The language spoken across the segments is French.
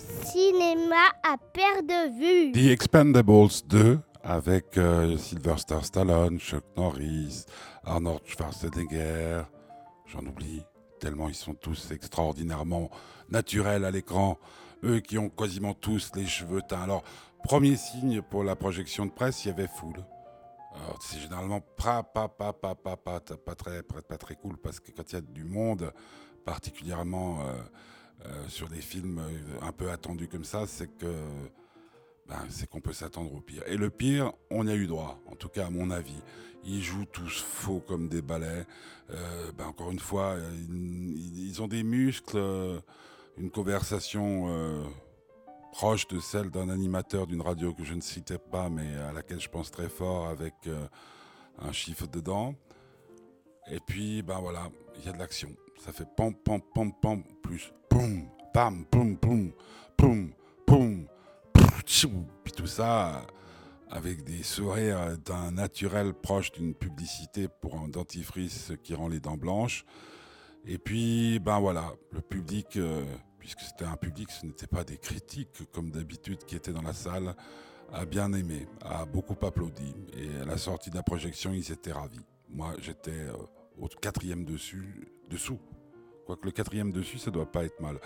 cinéma à perte de vue. The Expendables 2 avec euh, Sylvester Stallone, Chuck Norris, Arnold Schwarzenegger, j'en oublie, tellement ils sont tous extraordinairement naturels à l'écran, eux qui ont quasiment tous les cheveux teints. Alors, premier signe pour la projection de presse, il y avait foule. Alors, c'est généralement pas, pas, pas, pas, pas, pas, pas, très, pas très cool parce que quand il y a du monde, particulièrement euh, euh, sur des films euh, un peu attendus comme ça, c'est que ben, c'est qu'on peut s'attendre au pire. Et le pire, on y a eu droit, en tout cas à mon avis. Ils jouent tous faux comme des balais. Ben, encore une fois, ils, ont des muscles, une conversation proche de celle d'un animateur d'une radio que je ne citais pas, mais à laquelle je pense très fort avec euh, un chiffre dedans. Et puis, ben voilà, il y a de l'action. Ça fait pam, pam, pam, pam, plus poum, pam, poum, poum, poum, poum, puis tout ça avec des sourires d'un naturel proche d'une publicité pour un dentifrice qui rend les dents blanches. Et puis, ben voilà, le public euh, puisque c'était un public, ce n'était pas des critiques comme d'habitude qui étaient dans la salle, a bien aimé, a beaucoup applaudi. Et à la sortie de la projection, ils étaient ravis. Moi, j'étais euh, au quatrième dessus, dessous. Quoique le quatrième dessus, ça doit pas être mal.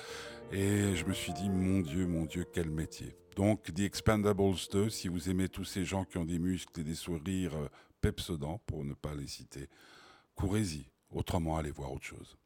Et je me suis dit, mon Dieu, mon Dieu, quel métier. Donc, The Expendables 2, si vous aimez tous ces gens qui ont des muscles et des sourires euh, pepsodents, pour ne pas les citer, courez-y. Autrement, allez voir autre chose.